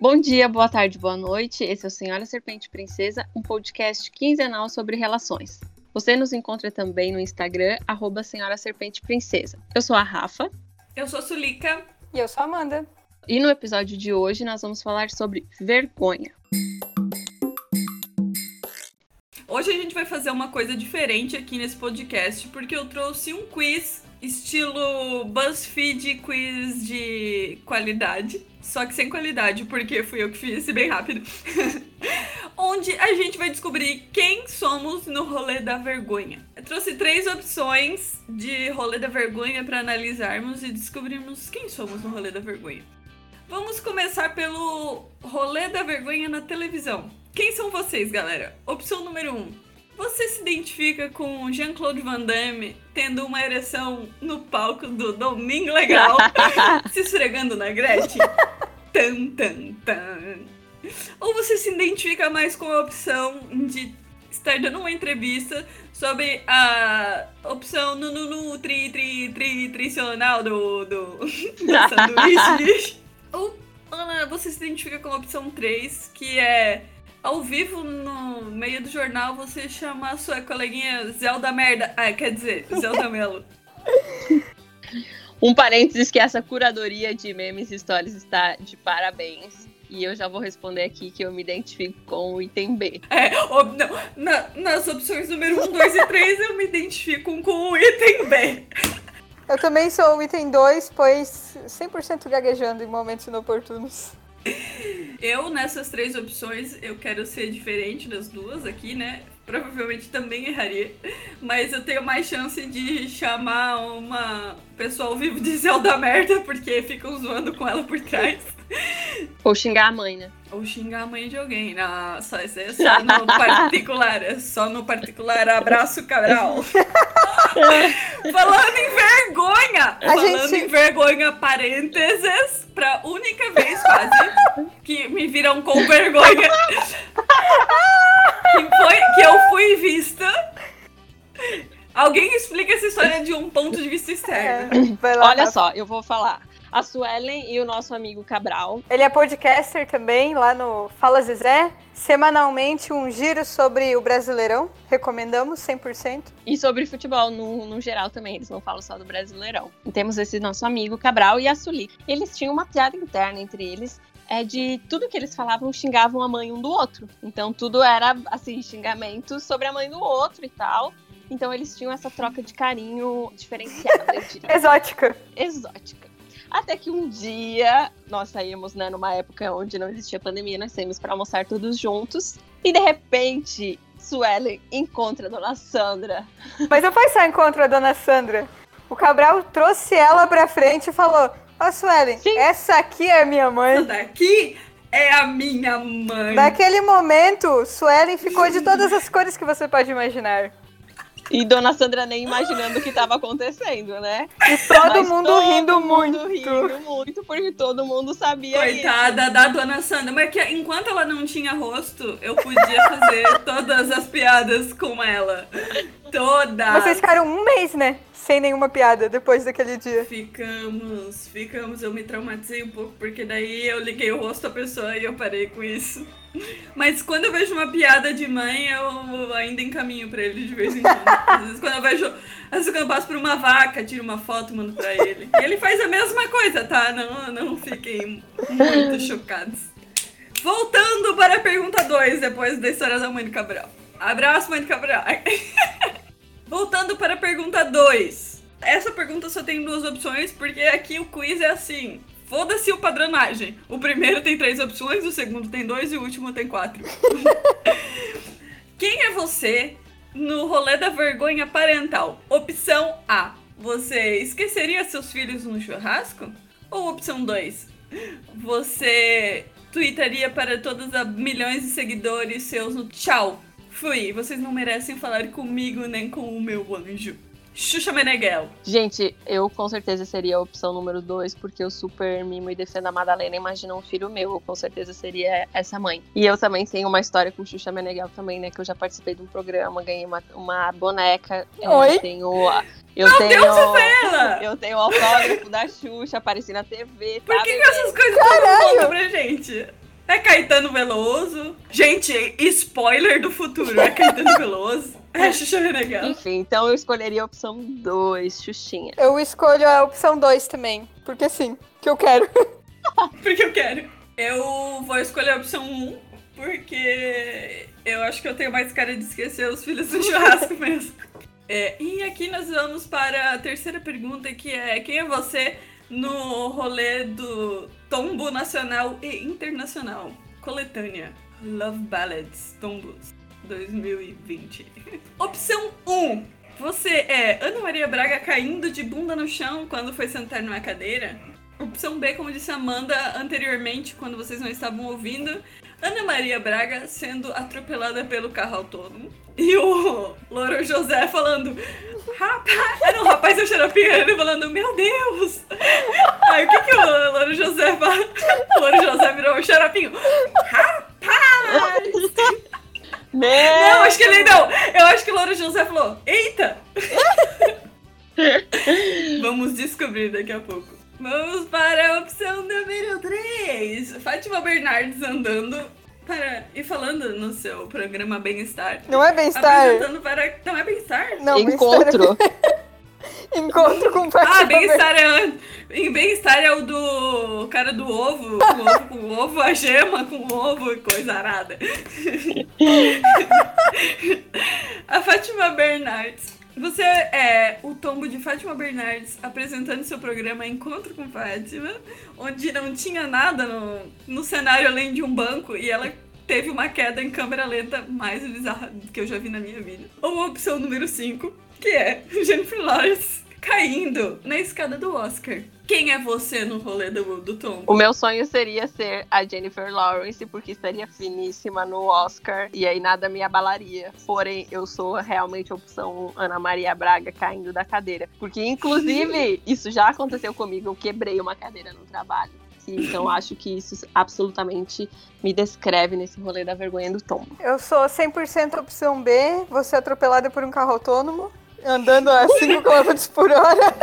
Bom dia, boa tarde, boa noite. Esse é o Senhora Serpente Princesa, um podcast quinzenal sobre relações. Você nos encontra também no Instagram, arroba Senhora Serpente Princesa. Eu sou a Rafa. Eu sou a Sulica. E eu sou a Amanda. E no episódio de hoje nós vamos falar sobre vergonha. Hoje a gente vai fazer uma coisa diferente aqui nesse podcast, porque eu trouxe um quiz estilo BuzzFeed quiz de qualidade, só que sem qualidade, porque fui eu que fiz bem rápido. Onde a gente vai descobrir quem somos no rolê da vergonha. Eu trouxe três opções de rolê da vergonha para analisarmos e descobrirmos quem somos no rolê da vergonha. Vamos começar pelo rolê da vergonha na televisão. Quem são vocês, galera? Opção número 1. Um, você se identifica com Jean-Claude Van Damme tendo uma ereção no palco do Domingo Legal, se esfregando na Gretchen? tan, tan, tan. Ou você se identifica mais com a opção de estar dando uma entrevista sobre a opção no, no, no tri, tri, tri, nutricional do, do, do sanduíche? Ou Ana, você se identifica com a opção 3, que é ao vivo no meio do jornal você chama a sua coleguinha Zelda Merda. Ah, quer dizer, Zelda Melo. um parênteses que essa curadoria de memes e histórias está de parabéns. E eu já vou responder aqui que eu me identifico com o item B. É, não, na, nas opções número 1, 2 e 3 eu me identifico com o item B. Eu também sou o item 2, pois 100% gaguejando em momentos inoportunos. Eu, nessas três opções, eu quero ser diferente das duas aqui, né? Provavelmente também erraria. Mas eu tenho mais chance de chamar uma pessoa ao vivo de Zelda merda, porque ficam zoando com ela por trás. Ou xingar a mãe, né? Ou xingar a mãe de alguém. Não, só, isso é só no particular. É só no particular. Abraço, Cabral. Falando em vergonha! A falando gente... em vergonha, parênteses, pra única vez quase que me viram com vergonha. que foi que eu fui vista. Alguém explica essa história de um ponto de vista externo. É, lá, Olha só, eu vou falar a Suelen e o nosso amigo Cabral. Ele é podcaster também, lá no Fala Zezé. Semanalmente, um giro sobre o Brasileirão. Recomendamos 100%. E sobre futebol no, no geral também, eles não falam só do Brasileirão. E temos esse nosso amigo Cabral e a Suli. Eles tinham uma piada interna entre eles é de tudo que eles falavam xingavam a mãe um do outro. Então tudo era assim xingamentos sobre a mãe do outro e tal. Então eles tinham essa troca de carinho diferenciada. Exótica. Exótica. Até que um dia nós saímos, né, numa época onde não existia pandemia, nós saímos para almoçar todos juntos. E de repente, Suelen encontra a dona Sandra. Mas não foi só encontro a dona Sandra. O Cabral trouxe ela pra frente e falou: Ó, oh, Suelen, Sim. essa aqui é a minha mãe. Essa daqui é a minha mãe. Naquele momento, Suelen ficou de todas as cores que você pode imaginar. E Dona Sandra nem imaginando o que estava acontecendo, né? E todo Mas mundo todo rindo mundo muito. rindo muito, porque todo mundo sabia Coitada isso. da Dona Sandra. Mas que enquanto ela não tinha rosto, eu podia fazer todas as piadas com ela. Todas. Vocês ficaram um mês, né? Sem nenhuma piada depois daquele dia. Ficamos, ficamos. Eu me traumatizei um pouco, porque daí eu liguei o rosto da pessoa e eu parei com isso. Mas quando eu vejo uma piada de mãe, eu ainda encaminho pra ele de vez em quando. Às vezes quando eu vejo. Às vezes quando eu passo por uma vaca, tiro uma foto, mando pra ele. E ele faz a mesma coisa, tá? Não, não fiquem muito chocados. Voltando para a pergunta 2, depois da história da mãe Cabral. Abraço, mãe Cabral. Voltando para a pergunta 2. Essa pergunta só tem duas opções, porque aqui o quiz é assim. Foda-se o padronagem. O primeiro tem três opções, o segundo tem dois e o último tem quatro. Quem é você no rolê da vergonha parental? Opção A. Você esqueceria seus filhos no churrasco? Ou opção 2. Você tweetaria para todos os milhões de seguidores seus no tchau Fui, vocês não merecem falar comigo nem com o meu anjo. Xuxa Meneghel. Gente, eu com certeza seria a opção número dois, porque eu super mimo e defendo a Madalena. Imagina um filho meu, eu com certeza seria essa mãe. E eu também tenho uma história com Xuxa Meneghel também, né? Que eu já participei de um programa, ganhei uma, uma boneca. Oi? Eu tenho. Eu Meu tenho, Deus, Isabela! Eu tenho autógrafo da Xuxa, apareci na TV. Por que, que essas coisas Caralho. não contam pra gente? É Caetano Veloso. Gente, spoiler do futuro. É Caetano Veloso. É Xuxa Meneghel. Enfim, então eu escolheria a opção 2, Xuxinha. Eu escolho a opção 2 também. Porque sim, que eu quero. porque eu quero. Eu vou escolher a opção 1, um, porque eu acho que eu tenho mais cara de esquecer os filhos do churrasco mesmo. É, e aqui nós vamos para a terceira pergunta, que é quem é você no rolê do tombo nacional e internacional? Coletânea. Love Ballads Tombos 2020. Opção 1. Você é Ana Maria Braga caindo de bunda no chão quando foi sentar numa cadeira? Opção B, como disse Amanda anteriormente, quando vocês não estavam ouvindo, Ana Maria Braga sendo atropelada pelo carro autônomo. E o Louro José falando, rapaz, era um rapaz e xaropinho, ele falando, meu Deus! Aí o que, que o Louro José fala? O Louro José virou o xaropinho, rapaz! Não, não, acho que ele não. Eu acho que o Louro José falou, eita! Vamos descobrir daqui a pouco. Vamos para a opção número 3. Fátima Bernardes andando para e falando no seu programa Bem-Estar. Não é Bem-Estar. Apresentando para. Não é Bem-Estar? Não, Encontro. Bem Encontro com Fátima Ah, Bem-Estar é. Em Bem-Estar é o do cara do ovo, com ovo com ovo, a gema com ovo e coisa arada. a Fátima Bernardes você é o tombo de Fátima Bernardes apresentando seu programa Encontro com Fátima, onde não tinha nada no, no cenário além de um banco e ela teve uma queda em câmera lenta mais bizarra que eu já vi na minha vida. Ou a opção número 5, que é Jennifer Lawrence caindo na escada do Oscar. Quem é você no rolê do, do Tom? O meu sonho seria ser a Jennifer Lawrence, porque estaria finíssima no Oscar e aí nada me abalaria. Porém, eu sou realmente a opção Ana Maria Braga caindo da cadeira. Porque, inclusive, isso já aconteceu comigo. Eu quebrei uma cadeira no trabalho. Então, acho que isso absolutamente me descreve nesse rolê da vergonha do tombo. Eu sou 100% opção B, vou ser atropelada por um carro autônomo, andando a 5 km por hora.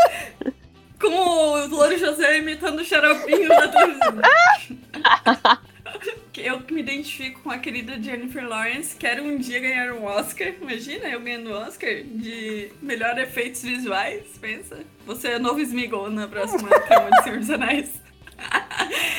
Com o Louro José imitando o xaropinho da televisão. eu me identifico com a querida Jennifer Lawrence. Quero um dia ganhar um Oscar. Imagina eu ganhando um Oscar de melhor efeitos visuais. Pensa. Você é novo Smigol na próxima cama de Senhor dos Anéis.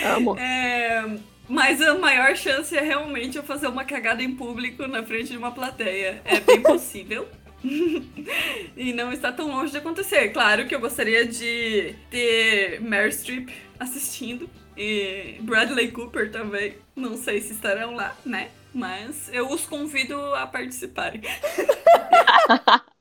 Amo. É, mas a maior chance é realmente eu fazer uma cagada em público na frente de uma plateia. É bem possível. e não está tão longe de acontecer. Claro que eu gostaria de ter Meryl Streep assistindo e Bradley Cooper também. Não sei se estarão lá, né? Mas eu os convido a participarem.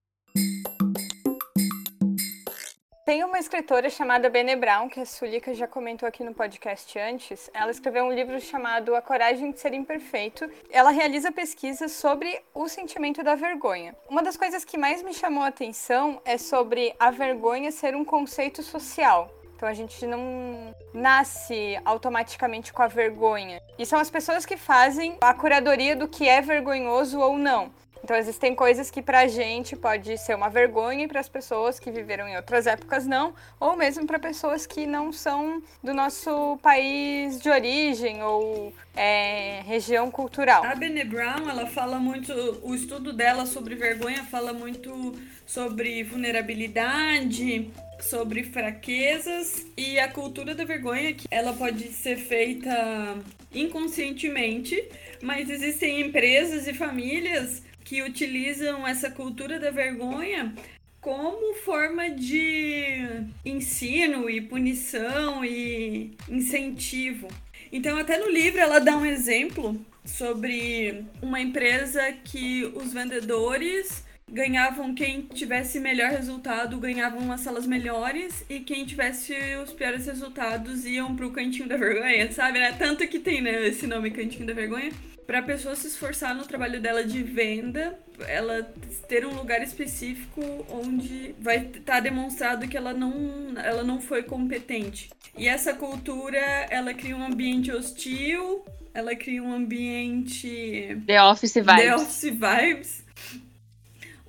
Tem uma escritora chamada Bene Brown, que a Sulica já comentou aqui no podcast antes. Ela escreveu um livro chamado A Coragem de Ser Imperfeito. Ela realiza pesquisas sobre o sentimento da vergonha. Uma das coisas que mais me chamou a atenção é sobre a vergonha ser um conceito social. Então a gente não nasce automaticamente com a vergonha. E são as pessoas que fazem a curadoria do que é vergonhoso ou não. Então existem coisas que pra gente pode ser uma vergonha e para as pessoas que viveram em outras épocas não, ou mesmo para pessoas que não são do nosso país de origem ou é, região cultural. A Bene Brown, ela fala muito, o estudo dela sobre vergonha fala muito sobre vulnerabilidade, sobre fraquezas e a cultura da vergonha que ela pode ser feita inconscientemente, mas existem empresas e famílias que utilizam essa cultura da vergonha como forma de ensino e punição e incentivo. Então, até no livro ela dá um exemplo sobre uma empresa que os vendedores ganhavam quem tivesse melhor resultado ganhavam umas salas melhores e quem tivesse os piores resultados iam pro cantinho da vergonha, sabe? Né? Tanto que tem né, esse nome cantinho da vergonha para a pessoa se esforçar no trabalho dela de venda, ela ter um lugar específico onde vai estar tá demonstrado que ela não, ela não foi competente. E essa cultura, ela cria um ambiente hostil, ela cria um ambiente The Office Vibes. The Office Vibes.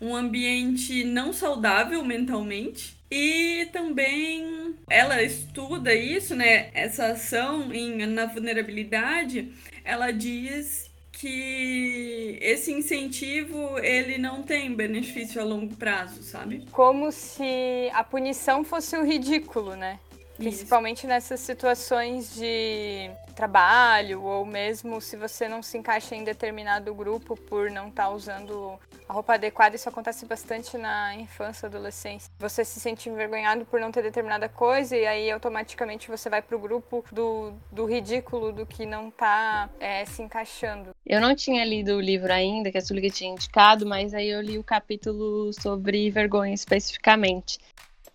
Um ambiente não saudável mentalmente. E também ela estuda isso, né? Essa ação em, na vulnerabilidade, ela diz que esse incentivo ele não tem benefício a longo prazo, sabe? Como se a punição fosse o ridículo, né? Principalmente Isso. nessas situações de trabalho ou mesmo se você não se encaixa em determinado grupo por não estar tá usando a roupa adequada. Isso acontece bastante na infância, adolescência. Você se sente envergonhado por não ter determinada coisa e aí automaticamente você vai pro grupo do, do ridículo, do que não tá é, se encaixando. Eu não tinha lido o livro ainda, que a Suliga tinha indicado, mas aí eu li o capítulo sobre vergonha especificamente.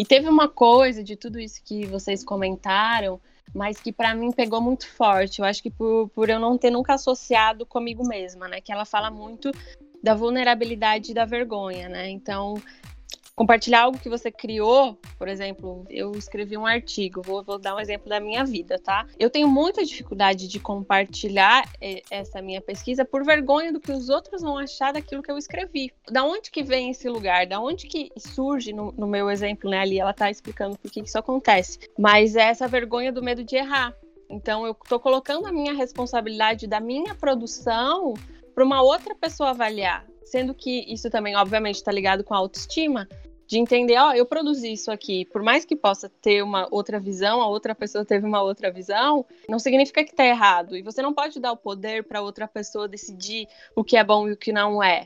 E teve uma coisa de tudo isso que vocês comentaram, mas que para mim pegou muito forte. Eu acho que por, por eu não ter nunca associado comigo mesma, né? Que ela fala muito da vulnerabilidade e da vergonha, né? Então, compartilhar algo que você criou, por exemplo, eu escrevi um artigo, vou, vou, dar um exemplo da minha vida, tá? Eu tenho muita dificuldade de compartilhar eh, essa minha pesquisa por vergonha do que os outros vão achar daquilo que eu escrevi. Da onde que vem esse lugar? Da onde que surge, no, no meu exemplo, né, ali, ela tá explicando por que isso acontece. Mas é essa vergonha do medo de errar. Então, eu tô colocando a minha responsabilidade da minha produção para uma outra pessoa avaliar. Sendo que isso também, obviamente, está ligado com a autoestima de entender, ó, eu produzi isso aqui, por mais que possa ter uma outra visão, a outra pessoa teve uma outra visão, não significa que tá errado. E você não pode dar o poder para outra pessoa decidir o que é bom e o que não é.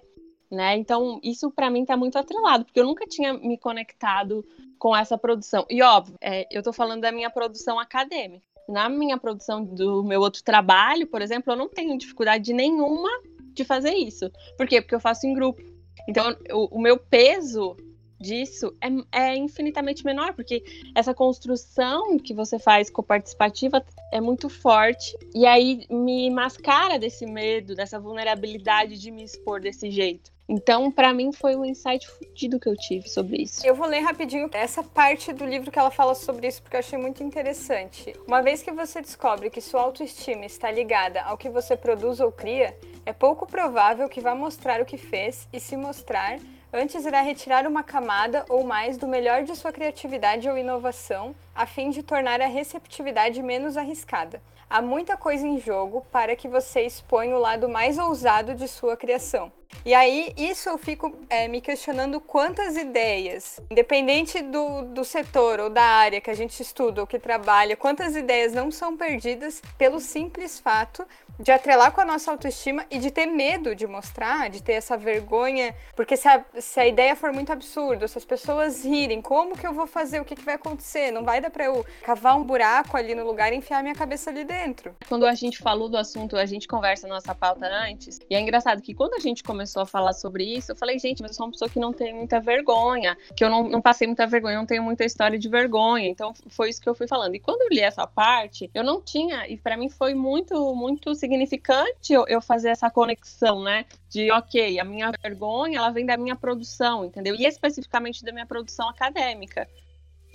Né? Então, isso para mim tá muito atrelado, porque eu nunca tinha me conectado com essa produção. E óbvio, é, eu tô falando da minha produção acadêmica. Na minha produção do meu outro trabalho, por exemplo, eu não tenho dificuldade nenhuma de fazer isso. Por quê? Porque eu faço em grupo. Então, o, o meu peso disso é, é, infinitamente menor, porque essa construção que você faz co-participativa é muito forte, e aí me mascara desse medo, dessa vulnerabilidade de me expor desse jeito. Então, para mim, foi um insight fudido que eu tive sobre isso. Eu vou ler rapidinho essa parte do livro que ela fala sobre isso, porque eu achei muito interessante. Uma vez que você descobre que sua autoestima está ligada ao que você produz ou cria, é pouco provável que vá mostrar o que fez e se mostrar Antes irá retirar uma camada ou mais do melhor de sua criatividade ou inovação, a fim de tornar a receptividade menos arriscada. Há muita coisa em jogo para que você exponha o lado mais ousado de sua criação. E aí, isso eu fico é, me questionando quantas ideias, independente do, do setor ou da área que a gente estuda ou que trabalha, quantas ideias não são perdidas pelo simples fato de atrelar com a nossa autoestima e de ter medo de mostrar, de ter essa vergonha, porque se a, se a ideia for muito absurda, se as pessoas rirem, como que eu vou fazer, o que, que vai acontecer? Não vai dar para eu cavar um buraco ali no lugar e enfiar minha cabeça ali dentro. Quando a gente falou do assunto, a gente conversa nossa pauta antes, e é engraçado que quando a gente começou a falar sobre isso, eu falei, gente, mas eu sou uma pessoa que não tem muita vergonha, que eu não, não passei muita vergonha, não tenho muita história de vergonha, então foi isso que eu fui falando. E quando eu li essa parte, eu não tinha, e para mim foi muito, muito significante eu, eu fazer essa conexão, né? De, ok, a minha vergonha, ela vem da minha produção, entendeu? E especificamente da minha produção acadêmica.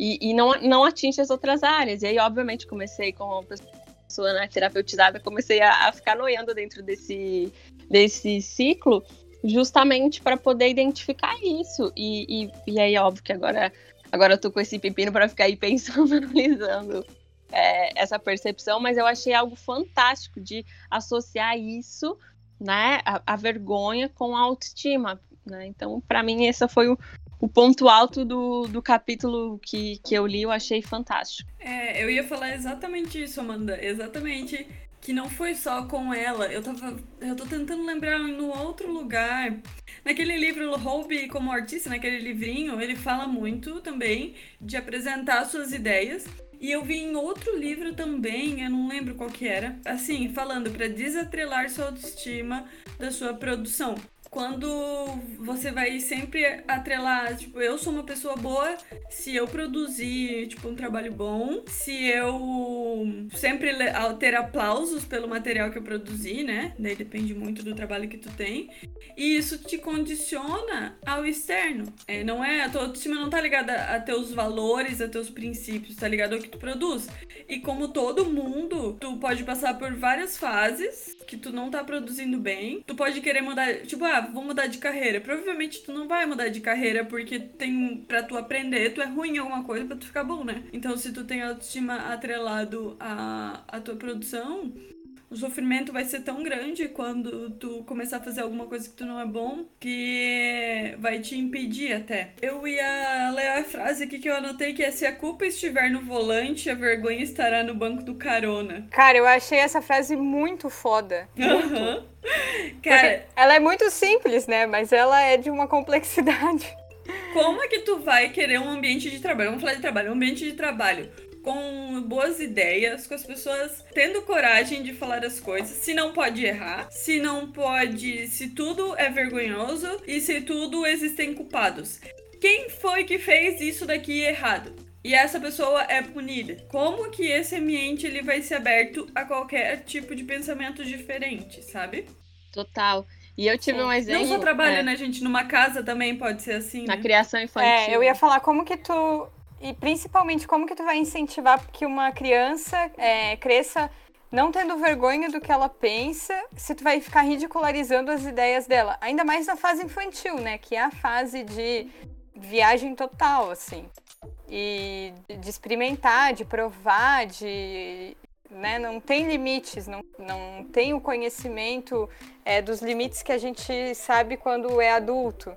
E, e não, não atinge as outras áreas. E aí, obviamente, comecei com uma pessoa né, terapeutizada, comecei a, a ficar noiando dentro desse, desse ciclo, justamente para poder identificar isso. E, e, e aí, óbvio que agora, agora eu tô com esse pepino para ficar aí pensando, analisando é, essa percepção, mas eu achei algo fantástico de associar isso, né, a, a vergonha com a autoestima, né? Então, para mim, esse foi o, o ponto alto do, do capítulo que, que eu li, eu achei fantástico. É, eu ia falar exatamente isso, Amanda, exatamente que não foi só com ela. Eu tava. Eu tô tentando lembrar no outro lugar. Naquele livro Hobby como artista, naquele livrinho, ele fala muito também de apresentar suas ideias. E eu vi em outro livro também, eu não lembro qual que era, assim, falando para desatrelar sua autoestima da sua produção quando você vai sempre atrelar, tipo, eu sou uma pessoa boa se eu produzir, tipo, um trabalho bom, se eu sempre ter aplausos pelo material que eu produzi, né? Daí depende muito do trabalho que tu tem. E isso te condiciona ao externo. É, não é, a tua autoestima não tá ligada a teus valores, a teus princípios, tá ligado ao que tu produz. E como todo mundo, tu pode passar por várias fases que tu não tá produzindo bem. Tu pode querer mudar, tipo, ah, ah, vou mudar de carreira. Provavelmente tu não vai mudar de carreira porque tem para tu aprender, tu é ruim em alguma coisa para tu ficar bom, né? Então se tu tem autoestima atrelado à, à tua produção, o sofrimento vai ser tão grande quando tu começar a fazer alguma coisa que tu não é bom que vai te impedir até. Eu ia ler a frase aqui que eu anotei que é se a culpa estiver no volante, a vergonha estará no banco do carona. Cara, eu achei essa frase muito foda. Muito. Uhum. Cara, ela é muito simples, né? Mas ela é de uma complexidade. Como é que tu vai querer um ambiente de trabalho? Vamos falar de trabalho, um ambiente de trabalho com boas ideias, com as pessoas tendo coragem de falar as coisas, se não pode errar, se não pode, se tudo é vergonhoso e se tudo existem culpados. Quem foi que fez isso daqui errado? E essa pessoa é punida. Como que esse ambiente ele vai ser aberto a qualquer tipo de pensamento diferente, sabe? Total. E eu tive Sim. um exemplo. Não só trabalho, é, né, gente? Numa casa também pode ser assim. Na né? criação infantil. É, eu ia falar como que tu e principalmente, como que tu vai incentivar que uma criança é, cresça não tendo vergonha do que ela pensa, se tu vai ficar ridicularizando as ideias dela. Ainda mais na fase infantil, né? Que é a fase de viagem total, assim. E de experimentar, de provar, de. Né? Não tem limites, não, não tem o conhecimento é, dos limites que a gente sabe quando é adulto.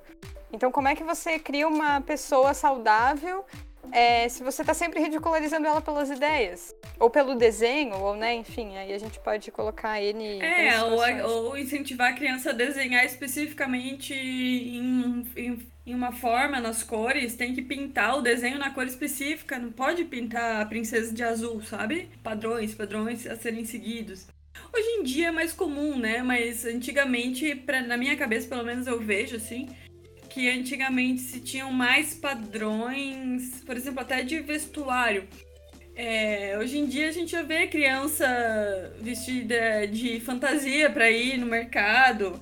Então, como é que você cria uma pessoa saudável é, se você está sempre ridicularizando ela pelas ideias, ou pelo desenho, ou né, enfim, aí a gente pode colocar ele. É, ou, ou, incentivar a criança a desenhar especificamente em, em, em, uma forma, nas cores, tem que pintar o desenho na cor específica, não pode pintar a princesa de azul, sabe? Padrões, padrões a serem seguidos. Hoje em dia é mais comum, né? Mas antigamente, pra, na minha cabeça, pelo menos eu vejo assim que antigamente se tinham mais padrões, por exemplo, até de vestuário. É, hoje em dia a gente já vê criança vestida de fantasia para ir no mercado.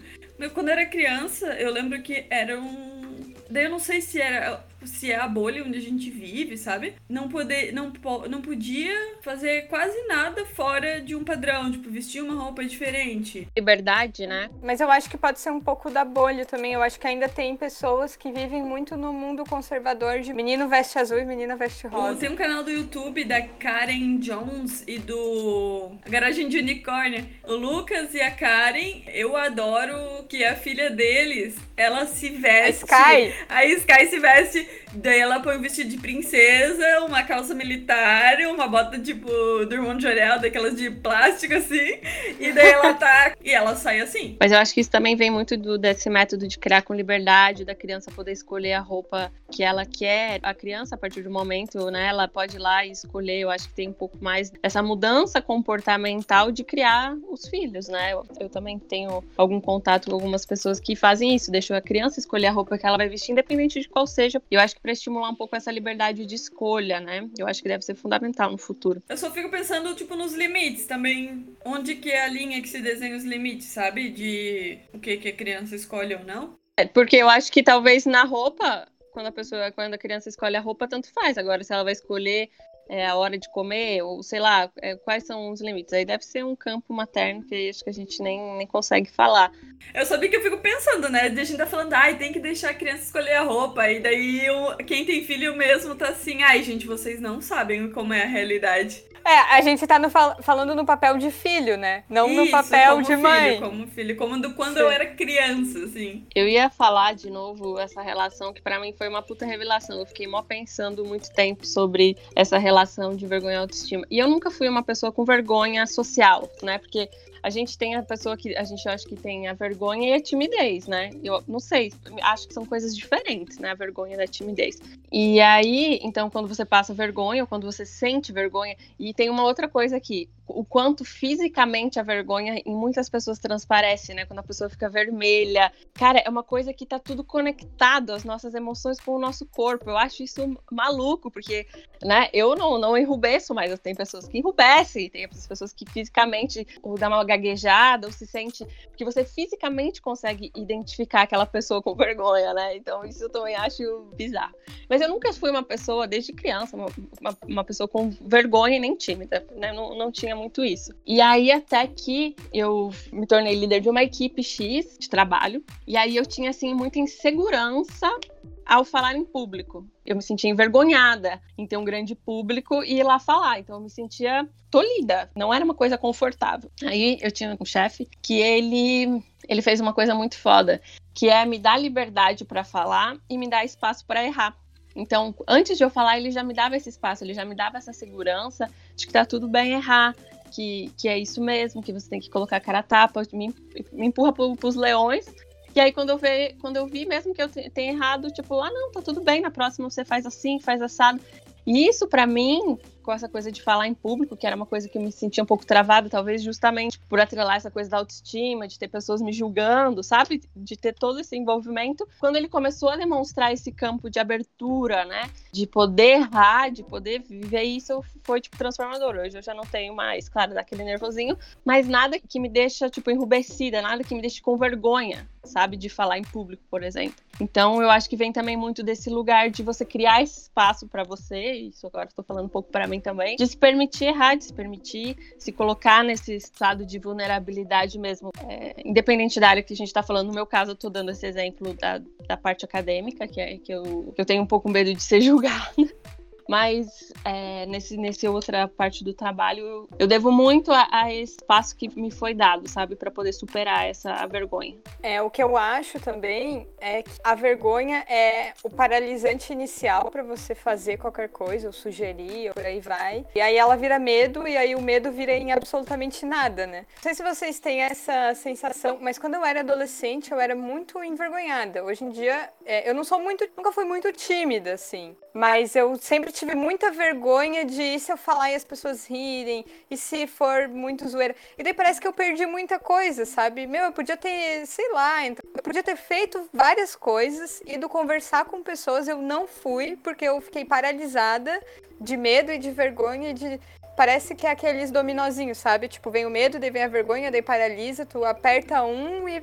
Quando eu era criança, eu lembro que era um. Daí eu não sei se era se é a bolha onde a gente vive, sabe? Não poder, não, não podia fazer quase nada fora de um padrão, tipo, vestir uma roupa diferente. Liberdade, né? Mas eu acho que pode ser um pouco da bolha também. Eu acho que ainda tem pessoas que vivem muito no mundo conservador de menino veste azul e menina veste rosa. Tem um canal do YouTube da Karen Jones e do Garagem de Unicórnio. O Lucas e a Karen, eu adoro que a filha deles, ela se veste. A Sky. A Sky se veste Daí ela põe um vestido de princesa, uma calça militar, uma bota tipo do irmão de Jorel, daquelas de plástico assim. E daí ela tá. e ela sai assim. Mas eu acho que isso também vem muito do, desse método de criar com liberdade, da criança poder escolher a roupa que ela quer. A criança, a partir do momento, né, ela pode ir lá e escolher. Eu acho que tem um pouco mais essa mudança comportamental de criar os filhos, né? Eu, eu também tenho algum contato com algumas pessoas que fazem isso, deixam a criança escolher a roupa que ela vai vestir, independente de qual seja. Eu acho que para estimular um pouco essa liberdade de escolha, né? Eu acho que deve ser fundamental no futuro. Eu só fico pensando, tipo, nos limites também. Onde que é a linha que se desenha os limites, sabe? De o que, que a criança escolhe ou não. É, porque eu acho que talvez na roupa, quando a pessoa, quando a criança escolhe a roupa, tanto faz. Agora, se ela vai escolher é, a hora de comer, ou sei lá, é, quais são os limites. Aí deve ser um campo materno que acho que a gente nem, nem consegue falar. Eu sabia que eu fico pensando, né? A gente tá falando, ai, tem que deixar a criança escolher a roupa. E daí eu, quem tem filho mesmo tá assim, ai, gente, vocês não sabem como é a realidade. É, a gente tá no, falando no papel de filho, né? Não Isso, no papel de filho, mãe. Como filho, como do quando Sim. eu era criança, assim. Eu ia falar de novo essa relação que para mim foi uma puta revelação. Eu fiquei mó pensando muito tempo sobre essa relação de vergonha e autoestima. E eu nunca fui uma pessoa com vergonha social, né? Porque a gente tem a pessoa que a gente acha que tem a vergonha e a timidez, né? Eu não sei, acho que são coisas diferentes, né? A vergonha da timidez. E aí, então, quando você passa vergonha, ou quando você sente vergonha, e tem uma outra coisa aqui, o quanto fisicamente a vergonha em muitas pessoas transparece, né? Quando a pessoa fica vermelha. Cara, é uma coisa que tá tudo conectado, as nossas emoções com o nosso corpo. Eu acho isso maluco, porque, né, eu não, não enrubeço, mas tem pessoas que enrubescem, tem pessoas que fisicamente dá uma gaguejada, ou se sente. Porque você fisicamente consegue identificar aquela pessoa com vergonha, né? Então, isso eu também acho bizarro. Mas eu nunca fui uma pessoa, desde criança, uma, uma, uma pessoa com vergonha e nem tímida, né? Não, não tinha muito isso. E aí, até que eu me tornei líder de uma equipe X de trabalho, e aí eu tinha, assim, muita insegurança ao falar em público. Eu me sentia envergonhada em ter um grande público e ir lá falar. Então eu me sentia tolhida, não era uma coisa confortável. Aí eu tinha um chefe que ele ele fez uma coisa muito foda, que é me dar liberdade para falar e me dar espaço para errar. Então, antes de eu falar, ele já me dava esse espaço, ele já me dava essa segurança de que tá tudo bem errar, que, que é isso mesmo, que você tem que colocar a cara a tapa, me, me empurra pro, pros leões. E aí, quando eu, vi, quando eu vi, mesmo que eu tenha errado, tipo, ah, não, tá tudo bem, na próxima você faz assim, faz assado. E isso, para mim, com essa coisa de falar em público, que era uma coisa que eu me sentia um pouco travada, talvez justamente por atrelar essa coisa da autoestima, de ter pessoas me julgando, sabe? De ter todo esse envolvimento. Quando ele começou a demonstrar esse campo de abertura, né? De poder errar, de poder viver isso, foi, tipo, transformador. Hoje eu já não tenho mais, claro, daquele nervosinho, mas nada que me deixa, tipo, enrubescida, nada que me deixe com vergonha, sabe? De falar em público, por exemplo. Então, eu acho que vem também muito desse lugar de você criar espaço para você, isso agora estou falando um pouco para mim também, de se permitir errar, de se permitir se colocar nesse estado de vulnerabilidade mesmo, é, independente da área que a gente está falando. No meu caso, eu estou dando esse exemplo da, da parte acadêmica, que, é, que, eu, que eu tenho um pouco medo de ser julgada. Mas é, nesse, nesse outra parte do trabalho, eu devo muito a, a espaço que me foi dado, sabe, para poder superar essa vergonha. É, o que eu acho também é que a vergonha é o paralisante inicial para você fazer qualquer coisa, ou sugerir, ou por aí vai. E aí ela vira medo, e aí o medo vira em absolutamente nada, né? Não sei se vocês têm essa sensação, mas quando eu era adolescente, eu era muito envergonhada. Hoje em dia, é, eu não sou muito, nunca fui muito tímida, assim. Mas eu sempre tive muita vergonha de e se eu falar e as pessoas rirem, e se for muito zoeira. E daí parece que eu perdi muita coisa, sabe? Meu, eu podia ter, sei lá, eu podia ter feito várias coisas, ido conversar com pessoas, eu não fui, porque eu fiquei paralisada de medo e de vergonha de parece que é aqueles dominozinhos, sabe? Tipo, vem o medo, daí vem a vergonha, daí paralisa, tu aperta um e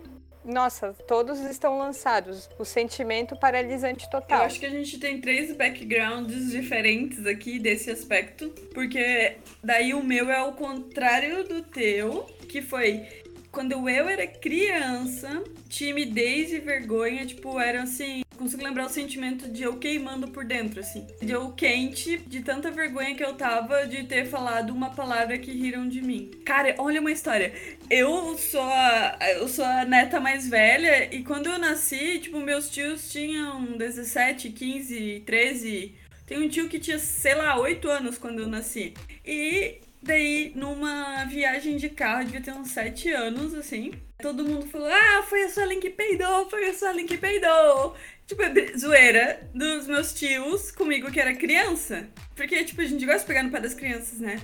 nossa, todos estão lançados. O sentimento paralisante total. Eu acho que a gente tem três backgrounds diferentes aqui desse aspecto, porque daí o meu é o contrário do teu, que foi quando eu era criança, timidez e vergonha, tipo, eram assim. Consigo lembrar o sentimento de eu queimando por dentro, assim. De eu quente, de tanta vergonha que eu tava de ter falado uma palavra que riram de mim. Cara, olha uma história. Eu sou a, eu sou a neta mais velha e quando eu nasci, tipo, meus tios tinham 17, 15, 13. Tem um tio que tinha, sei lá, 8 anos quando eu nasci. E Daí, numa viagem de carro, devia ter uns sete anos, assim. Todo mundo falou: Ah, foi a Suelen que peidou, foi a Suelen que peidou. Tipo, é zoeira dos meus tios comigo que era criança. Porque, tipo, a gente gosta de pegar no pé das crianças, né?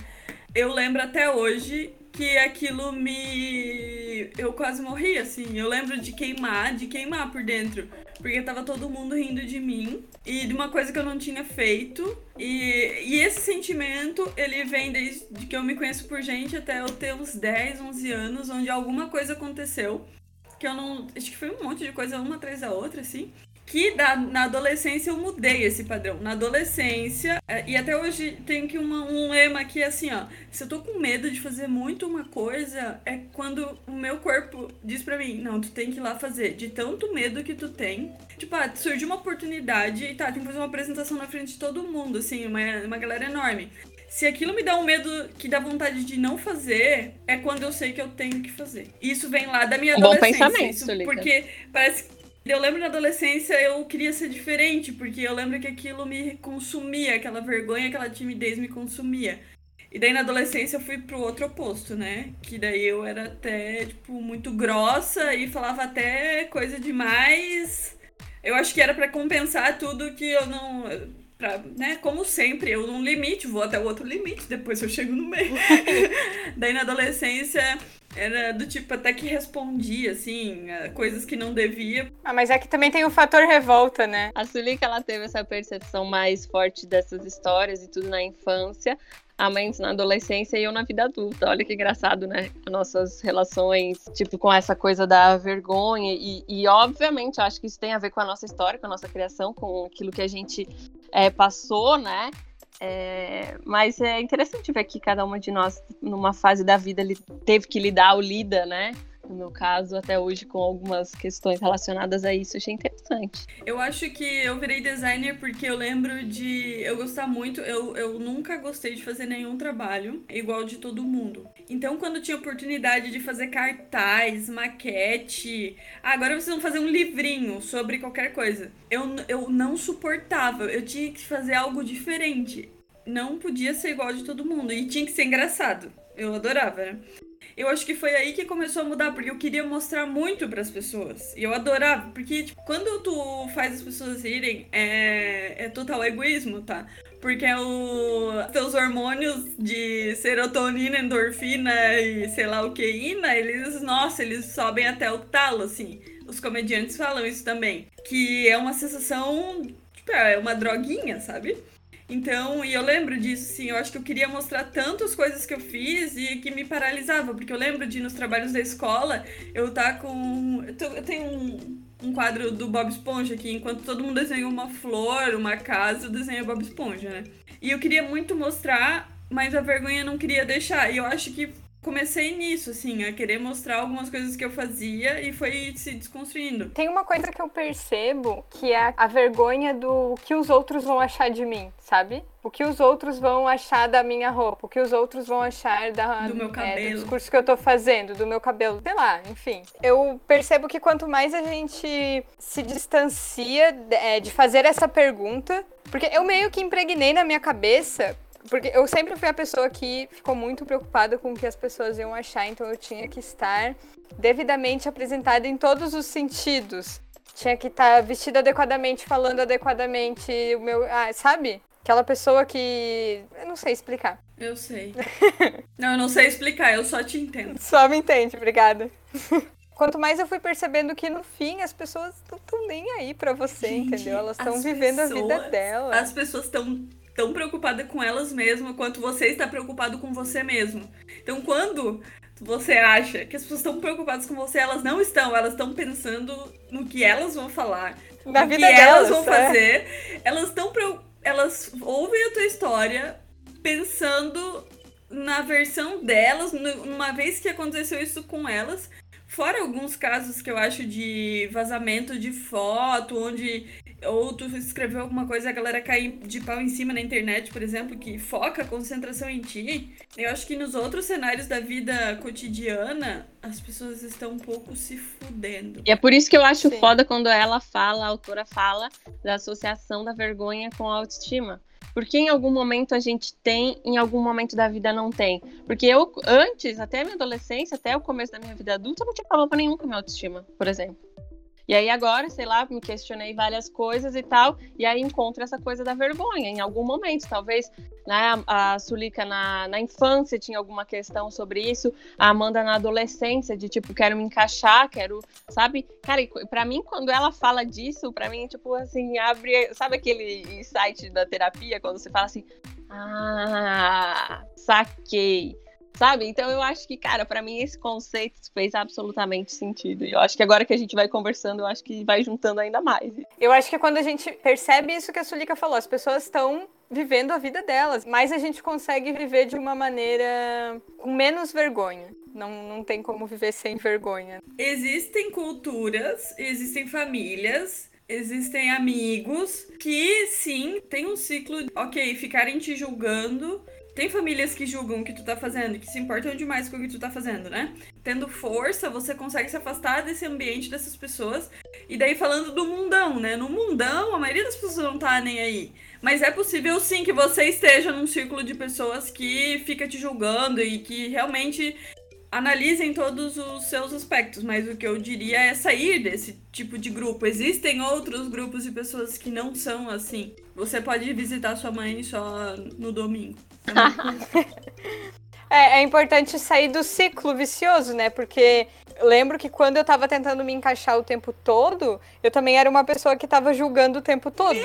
Eu lembro até hoje que aquilo me. Eu quase morri, assim. Eu lembro de queimar, de queimar por dentro. Porque tava todo mundo rindo de mim e de uma coisa que eu não tinha feito. E, e esse sentimento, ele vem desde que eu me conheço por gente até eu ter uns 10, 11 anos, onde alguma coisa aconteceu. Que eu não. Acho que foi um monte de coisa, uma atrás da outra, assim que da, na adolescência eu mudei esse padrão. Na adolescência, é, e até hoje tem que uma, um lema aqui assim, ó. Se eu tô com medo de fazer muito uma coisa, é quando o meu corpo diz para mim, não, tu tem que ir lá fazer. De tanto medo que tu tem. Tipo, ah, surgiu uma oportunidade e tá, tem que fazer uma apresentação na frente de todo mundo, assim, uma, uma galera enorme. Se aquilo me dá um medo que dá vontade de não fazer, é quando eu sei que eu tenho que fazer. Isso vem lá da minha um adolescência. Bom pensamento, isso, porque parece eu lembro na adolescência eu queria ser diferente, porque eu lembro que aquilo me consumia, aquela vergonha, aquela timidez me consumia. E daí na adolescência eu fui pro outro oposto, né? Que daí eu era até, tipo, muito grossa e falava até coisa demais. Eu acho que era para compensar tudo que eu não. Pra, né, como sempre, eu num limite, vou até o outro limite, depois eu chego no meio. daí na adolescência era do tipo até que respondia, assim, coisas que não devia. Ah, mas é que também tem o fator revolta, né? A Sulica, ela teve essa percepção mais forte dessas histórias e tudo na infância. A mãe na adolescência e eu na vida adulta. Olha que engraçado, né? Nossas relações, tipo, com essa coisa da vergonha. E, e obviamente, eu acho que isso tem a ver com a nossa história, com a nossa criação, com aquilo que a gente é, passou, né? É, mas é interessante ver que cada uma de nós, numa fase da vida, teve que lidar ou lida, né? No meu caso, até hoje, com algumas questões relacionadas a isso. Achei interessante. Eu acho que eu virei designer porque eu lembro de eu gostar muito. Eu, eu nunca gostei de fazer nenhum trabalho igual de todo mundo. Então, quando tinha oportunidade de fazer cartaz, maquete, ah, agora vocês vão fazer um livrinho sobre qualquer coisa. Eu, eu não suportava. Eu tinha que fazer algo diferente. Não podia ser igual de todo mundo. E tinha que ser engraçado. Eu adorava, né? Eu acho que foi aí que começou a mudar, porque eu queria mostrar muito para as pessoas. E eu adorava, porque tipo, quando tu faz as pessoas irem, é, é total egoísmo, tá? Porque é os teus hormônios de serotonina, endorfina e sei lá o que, ina, eles, nossa, eles sobem até o talo, assim. Os comediantes falam isso também. Que é uma sensação, tipo, é uma droguinha, sabe? Então, e eu lembro disso, sim. Eu acho que eu queria mostrar tantas coisas que eu fiz e que me paralisava, porque eu lembro de nos trabalhos da escola eu tá com. Eu tenho um, um quadro do Bob Esponja aqui, enquanto todo mundo desenha uma flor, uma casa, eu desenho Bob Esponja, né? E eu queria muito mostrar, mas a vergonha não queria deixar. E eu acho que comecei nisso, assim, a querer mostrar algumas coisas que eu fazia e foi se desconstruindo. Tem uma coisa que eu percebo que é a vergonha do que os outros vão achar de mim, sabe? O que os outros vão achar da minha roupa, o que os outros vão achar da, do meu cabelo, é, do discurso que eu tô fazendo, do meu cabelo, sei lá, enfim. Eu percebo que quanto mais a gente se distancia é, de fazer essa pergunta, porque eu meio que impregnei na minha cabeça porque eu sempre fui a pessoa que ficou muito preocupada com o que as pessoas iam achar, então eu tinha que estar devidamente apresentada em todos os sentidos. Tinha que estar vestida adequadamente, falando adequadamente, o meu, ah, sabe? Aquela pessoa que eu não sei explicar. Eu sei. não, eu não sei explicar, eu só te entendo. Só me entende, obrigada. Quanto mais eu fui percebendo que no fim as pessoas não estão nem aí para você, Gente, entendeu? Elas estão vivendo pessoas, a vida delas. As pessoas estão tão preocupada com elas mesmas quanto você está preocupado com você mesmo. Então, quando você acha que as pessoas estão preocupadas com você, elas não estão, elas estão pensando no que elas vão falar, no vida que delas, elas vão é. fazer. Elas estão elas ouvem a tua história pensando na versão delas, numa vez que aconteceu isso com elas, Fora alguns casos que eu acho de vazamento de foto, onde ou tu escreveu alguma coisa e a galera cai de pau em cima na internet, por exemplo, que foca a concentração em ti. Eu acho que nos outros cenários da vida cotidiana, as pessoas estão um pouco se fudendo. E é por isso que eu acho Sim. foda quando ela fala, a autora fala, da associação da vergonha com a autoestima. Porque em algum momento a gente tem, em algum momento da vida não tem. Porque eu, antes, até a minha adolescência, até o começo da minha vida adulta, eu não tinha problema nenhum com a minha autoestima, por exemplo. E aí agora, sei lá, me questionei várias coisas e tal, e aí encontro essa coisa da vergonha em algum momento. Talvez né, a Sulica na, na infância tinha alguma questão sobre isso, a Amanda na adolescência, de tipo, quero me encaixar, quero, sabe? Cara, para mim, quando ela fala disso, para mim, tipo, assim, abre, sabe aquele site da terapia, quando você fala assim, ah, saquei sabe? Então eu acho que, cara, para mim esse conceito fez absolutamente sentido. E eu acho que agora que a gente vai conversando, eu acho que vai juntando ainda mais. Eu acho que quando a gente percebe isso que a Sulica falou, as pessoas estão vivendo a vida delas, mas a gente consegue viver de uma maneira com menos vergonha. Não, não tem como viver sem vergonha. Existem culturas, existem famílias existem amigos que sim tem um ciclo, ok, ficarem te julgando tem famílias que julgam o que tu tá fazendo, que se importam demais com o que tu tá fazendo, né? Tendo força, você consegue se afastar desse ambiente, dessas pessoas. E daí falando do mundão, né? No mundão, a maioria das pessoas não tá nem aí. Mas é possível sim que você esteja num círculo de pessoas que fica te julgando e que realmente analisem todos os seus aspectos, mas o que eu diria é sair desse tipo de grupo. Existem outros grupos de pessoas que não são assim. Você pode visitar sua mãe só no domingo. é, é importante sair do ciclo vicioso, né? Porque eu lembro que quando eu tava tentando me encaixar o tempo todo, eu também era uma pessoa que tava julgando o tempo todo.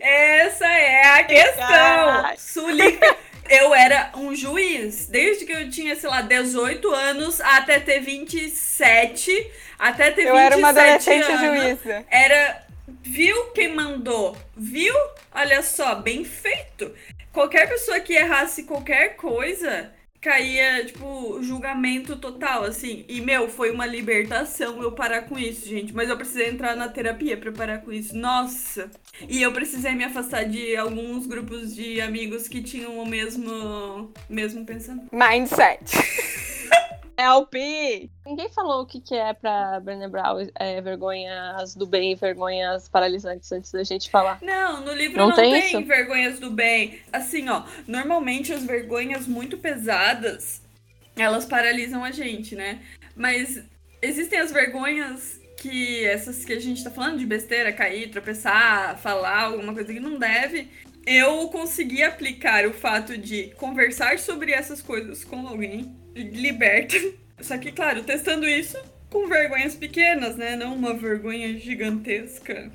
Essa é a questão. Sulica. Eu era um juiz. Desde que eu tinha, sei lá, 18 anos até ter 27. Até ter eu 27 era uma adolescente anos, juíza. Era Viu quem mandou? Viu? Olha só, bem feito. Qualquer pessoa que errasse qualquer coisa caía, tipo, julgamento total, assim. E, meu, foi uma libertação eu parar com isso, gente. Mas eu precisei entrar na terapia pra parar com isso. Nossa! E eu precisei me afastar de alguns grupos de amigos que tinham o mesmo, mesmo pensamento. Mindset. LP! Ninguém falou o que, que é pra Brené Brown é, vergonhas do bem e vergonhas paralisantes antes da gente falar. Não, no livro não, não tem, tem vergonhas do bem. Assim, ó, normalmente as vergonhas muito pesadas, elas paralisam a gente, né? Mas existem as vergonhas que essas que a gente tá falando de besteira, cair, tropeçar, falar alguma coisa que não deve, eu consegui aplicar o fato de conversar sobre essas coisas com alguém liberta. Só que, claro, testando isso com vergonhas pequenas, né? Não uma vergonha gigantesca.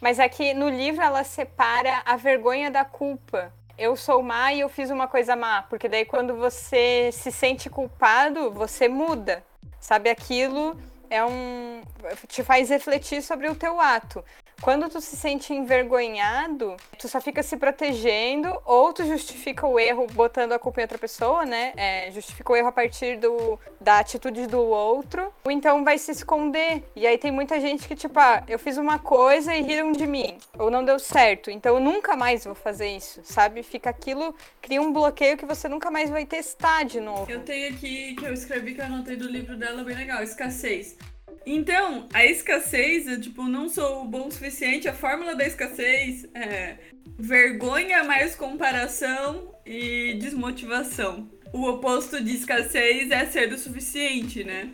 Mas aqui no livro ela separa a vergonha da culpa. Eu sou má e eu fiz uma coisa má. Porque daí quando você se sente culpado, você muda. Sabe, aquilo é um. te faz refletir sobre o teu ato. Quando tu se sente envergonhado, tu só fica se protegendo ou tu justifica o erro botando a culpa em outra pessoa, né? É, justifica o erro a partir do, da atitude do outro, ou então vai se esconder. E aí tem muita gente que, tipo, ah, eu fiz uma coisa e riram de mim, ou não deu certo, então eu nunca mais vou fazer isso, sabe? Fica aquilo, cria um bloqueio que você nunca mais vai testar de novo. Eu tenho aqui que eu escrevi que eu anotei do livro dela bem legal, escassez. Então, a escassez, eu, tipo, não sou bom o suficiente. A fórmula da escassez é vergonha mais comparação e desmotivação. O oposto de escassez é ser o suficiente, né?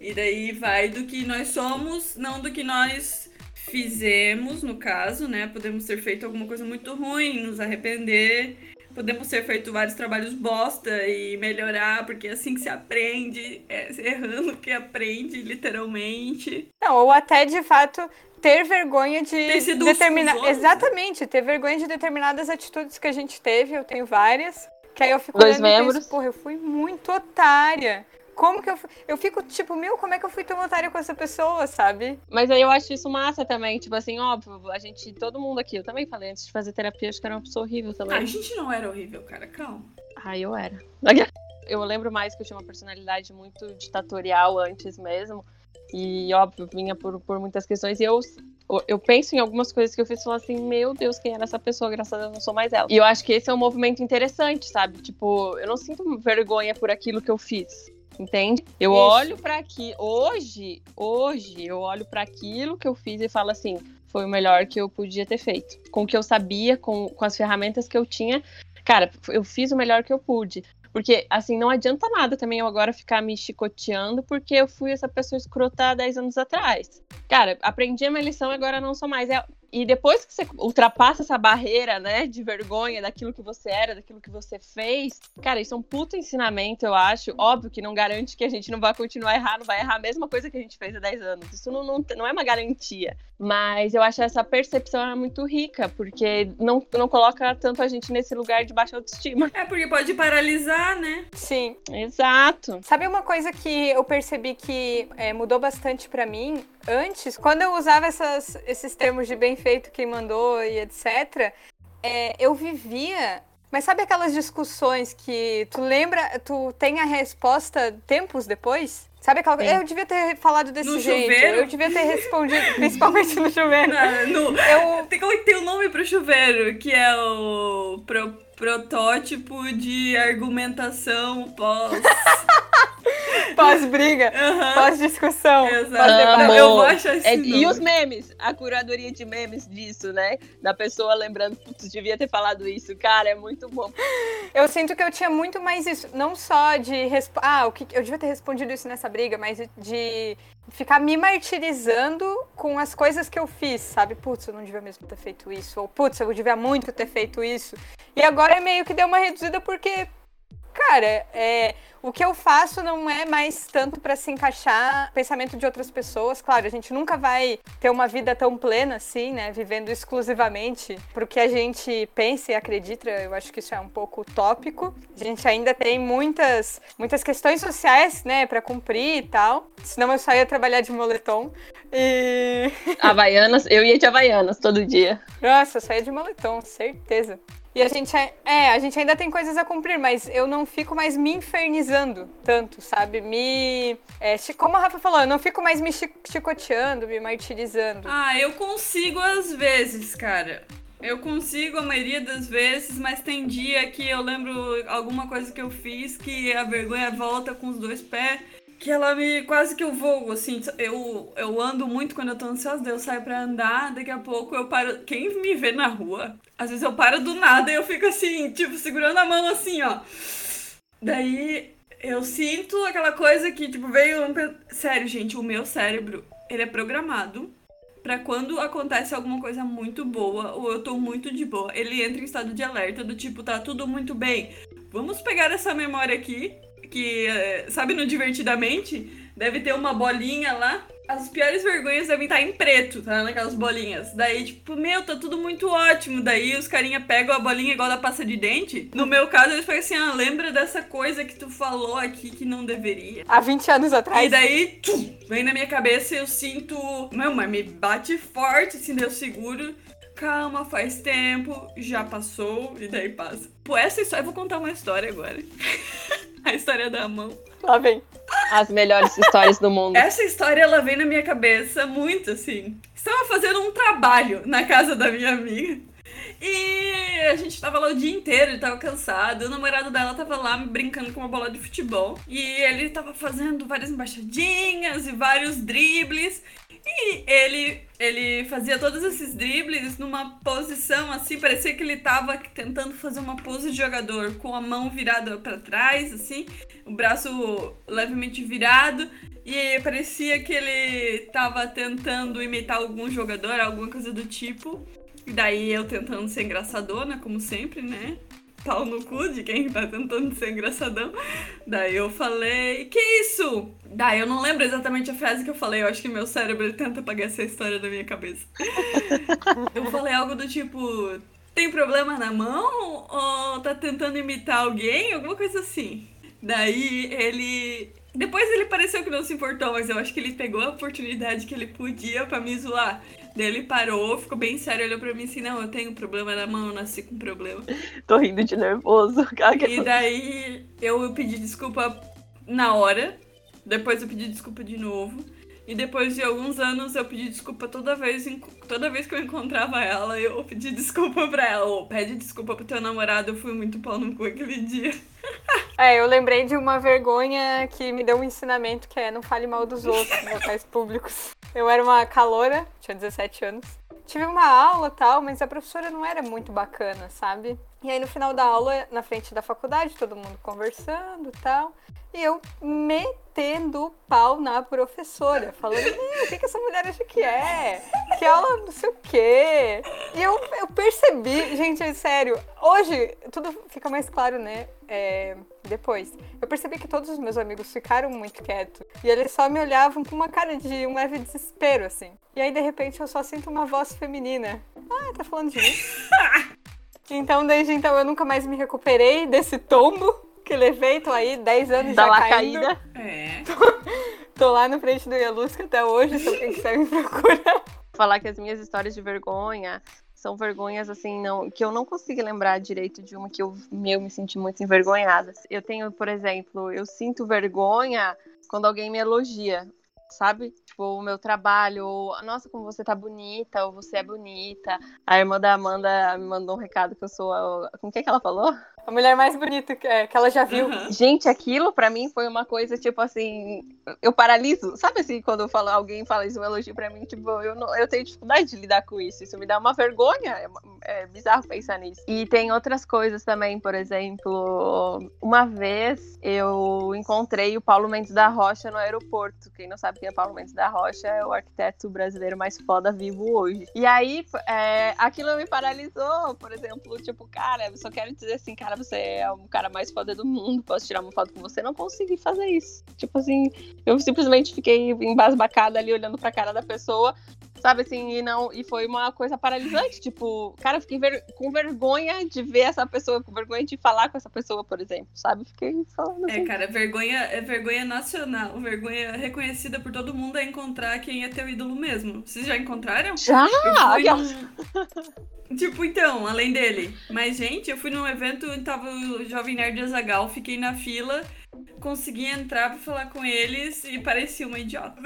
E daí vai do que nós somos, não do que nós fizemos, no caso, né? Podemos ter feito alguma coisa muito ruim, nos arrepender podemos ter feito vários trabalhos bosta e melhorar, porque é assim que se aprende, é errando que aprende, literalmente. Não, ou até de fato ter vergonha de determinar. Exatamente, ter vergonha de determinadas atitudes que a gente teve, eu tenho várias. Que aí eu fico Dois membros. Penso, porra, eu fui muito otária. Como que eu fui? Eu fico tipo, meu, como é que eu fui tão otária com essa pessoa, sabe? Mas aí eu acho isso massa também. Tipo assim, óbvio, a gente, todo mundo aqui, eu também falei antes de fazer terapia, acho que era uma pessoa horrível também. Ah, a gente não era horrível, cara, calma. Ah, eu era. Eu lembro mais que eu tinha uma personalidade muito ditatorial antes mesmo. E, óbvio, vinha por, por muitas questões. E eu eu penso em algumas coisas que eu fiz e falo assim, meu Deus, quem era essa pessoa? Graças a Deus, não sou mais ela. E eu acho que esse é um movimento interessante, sabe? Tipo, eu não sinto vergonha por aquilo que eu fiz. Entende? Eu Isso. olho para aqui hoje, hoje eu olho para aquilo que eu fiz e falo assim, foi o melhor que eu podia ter feito. Com o que eu sabia, com, com as ferramentas que eu tinha, cara, eu fiz o melhor que eu pude. Porque, assim, não adianta nada também eu agora ficar me chicoteando porque eu fui essa pessoa escrota há 10 anos atrás. Cara, aprendi a minha lição e agora não sou mais. É, e depois que você ultrapassa essa barreira, né, de vergonha daquilo que você era, daquilo que você fez, cara, isso é um puto ensinamento, eu acho. Óbvio que não garante que a gente não vai continuar errar, não vai errar a mesma coisa que a gente fez há 10 anos. Isso não, não, não é uma garantia. Mas eu acho essa percepção é muito rica, porque não, não coloca tanto a gente nesse lugar de baixa autoestima. É, porque pode paralisar, né? Sim. Exato. Sabe uma coisa que eu percebi que é, mudou bastante para mim? Antes, quando eu usava essas, esses termos de bem feito, quem mandou e etc., é, eu vivia mas sabe aquelas discussões que tu lembra, tu tem a resposta tempos depois? Sabe aquela coisa? Eu devia ter falado desse no jeito. Chuveiro? Eu devia ter respondido, principalmente no chuveiro. Não, no, eu... tem, tem um nome pro chuveiro, que é o pro, protótipo de argumentação pós. Pós-briga, uhum. pós-discussão, pós-debate. Eu vou achar é, E os memes, a curadoria de memes disso, né? Da pessoa lembrando, putz, devia ter falado isso. Cara, é muito bom. Eu sinto que eu tinha muito mais isso, não só de. Ah, o que eu devia ter respondido isso nessa briga, mas de ficar me martirizando com as coisas que eu fiz, sabe? Putz, eu não devia mesmo ter feito isso. Ou, putz, eu devia muito ter feito isso. E agora é meio que deu uma reduzida porque, cara, é, O que eu faço não é mais tanto para se encaixar no pensamento de outras pessoas. Claro, a gente nunca vai ter uma vida tão plena assim, né? Vivendo exclusivamente pro que a gente pensa e acredita. Eu acho que isso é um pouco utópico. A gente ainda tem muitas, muitas questões sociais, né, para cumprir e tal. Senão eu só ia trabalhar de moletom. E. Havaianas, eu ia de Havaianas todo dia. Nossa, eu saía de moletom, certeza. E a gente, é, é, a gente ainda tem coisas a cumprir, mas eu não fico mais me infernizando tanto, sabe? Me. É, como a Rafa falou, eu não fico mais me chicoteando, me martirizando. Ah, eu consigo às vezes, cara. Eu consigo a maioria das vezes, mas tem dia que eu lembro alguma coisa que eu fiz que a vergonha volta com os dois pés que ela me. Quase que eu vou, assim. Eu, eu ando muito quando eu tô ansiosa, eu saio pra andar, daqui a pouco eu paro. Quem me vê na rua, às vezes eu paro do nada e eu fico assim, tipo, segurando a mão assim, ó. Daí eu sinto aquela coisa que, tipo, veio. Sério, gente, o meu cérebro, ele é programado para quando acontece alguma coisa muito boa ou eu tô muito de boa, ele entra em estado de alerta do tipo, tá tudo muito bem. Vamos pegar essa memória aqui que, eh, sabe, no Divertidamente, deve ter uma bolinha lá. As piores vergonhas devem estar em preto, tá? Naquelas bolinhas. Daí, tipo, meu, tá tudo muito ótimo. Daí os carinha pegam a bolinha igual da pasta de dente. No meu caso, eles falam assim: ah, lembra dessa coisa que tu falou aqui que não deveria. Há 20 anos atrás. E daí, tchum, vem na minha cabeça e eu sinto. Meu, mas me bate forte, assim, eu seguro calma, faz tempo, já passou, e daí passa. Pô, essa história, eu vou contar uma história agora. a história da mão. Lá vem. As melhores histórias do mundo. Essa história, ela vem na minha cabeça muito assim. Estava fazendo um trabalho na casa da minha amiga. E a gente tava lá o dia inteiro, ele tava cansado. O namorado dela tava lá brincando com uma bola de futebol. E ele tava fazendo várias embaixadinhas e vários dribles. E ele, ele fazia todos esses dribles numa posição assim, parecia que ele tava tentando fazer uma pose de jogador, com a mão virada para trás, assim, o braço levemente virado, e parecia que ele tava tentando imitar algum jogador, alguma coisa do tipo. E daí eu tentando ser engraçadona, como sempre, né? Pau no cu de quem tá tentando ser engraçadão. Daí eu falei, que isso? Daí eu não lembro exatamente a frase que eu falei, eu acho que meu cérebro tenta apagar essa história da minha cabeça. eu falei algo do tipo, tem problema na mão? Ou tá tentando imitar alguém? Alguma coisa assim. Daí ele. Depois ele pareceu que não se importou, mas eu acho que ele pegou a oportunidade que ele podia para me zoar. Daí ele parou, ficou bem sério, olhou pra mim assim, não, eu tenho um problema na mão, eu nasci com problema. Tô rindo de nervoso. E daí eu pedi desculpa na hora, depois eu pedi desculpa de novo. E depois de alguns anos eu pedi desculpa toda vez, toda vez que eu encontrava ela, eu pedi desculpa pra ela. Ou pede desculpa pro teu namorado, eu fui muito pau no cu aquele dia. É, eu lembrei de uma vergonha que me deu um ensinamento que é não fale mal dos outros em locais públicos. Eu era uma caloura, tinha 17 anos. Tive uma aula tal, mas a professora não era muito bacana, sabe? E aí no final da aula, na frente da faculdade, todo mundo conversando e tal. E eu metendo pau na professora, falando, o que, que essa mulher acha que é? Que aula não sei o quê. E eu, eu percebi, gente, é sério, hoje tudo fica mais claro, né? É, depois. Eu percebi que todos os meus amigos ficaram muito quietos. E eles só me olhavam com uma cara de um leve desespero, assim. E aí, de repente, eu só sinto uma voz feminina. Ah, tá falando de mim? Então, desde então, eu nunca mais me recuperei desse tombo que levei, tô aí 10 anos da já caindo. caída. É. Tô, tô lá no frente do Ialusca até hoje, se alguém quiser me procurar. Falar que as minhas histórias de vergonha são vergonhas assim não que eu não consigo lembrar direito de uma que eu meu me senti muito envergonhada. Eu tenho, por exemplo, eu sinto vergonha quando alguém me elogia, sabe? Tipo, o meu trabalho, ou, nossa, como você tá bonita, ou você é bonita. A irmã da Amanda me mandou um recado que eu sou a... Como que é que ela falou? A mulher mais bonita que, é, que ela já viu. Uhum. Gente, aquilo pra mim foi uma coisa, tipo assim, eu paraliso. Sabe assim, quando eu falo, alguém fala isso, um elogio pra mim, tipo, eu, não, eu tenho dificuldade de lidar com isso. Isso me dá uma vergonha. É, é bizarro pensar nisso. E tem outras coisas também, por exemplo, uma vez eu encontrei o Paulo Mendes da Rocha no aeroporto. Quem não sabe quem é Paulo Mendes da Rocha é o arquiteto brasileiro mais foda vivo hoje. E aí, é, aquilo me paralisou, por exemplo, tipo, cara, eu só quero dizer assim, cara, cara, você é o cara mais foda do mundo, posso tirar uma foto com você. Não consegui fazer isso. Tipo assim, eu simplesmente fiquei embasbacada ali olhando pra cara da pessoa sabe assim, e não, e foi uma coisa paralisante, tipo, cara, eu fiquei ver, com vergonha de ver essa pessoa, com vergonha de falar com essa pessoa, por exemplo, sabe? Fiquei falando assim. É, cara, vergonha é vergonha nacional, vergonha reconhecida por todo mundo é encontrar quem é teu ídolo mesmo. Vocês já encontraram? Já! Num... tipo, então, além dele. Mas, gente, eu fui num evento, tava o Jovem Nerd Azagal, fiquei na fila consegui entrar pra falar com eles e parecia uma idiota.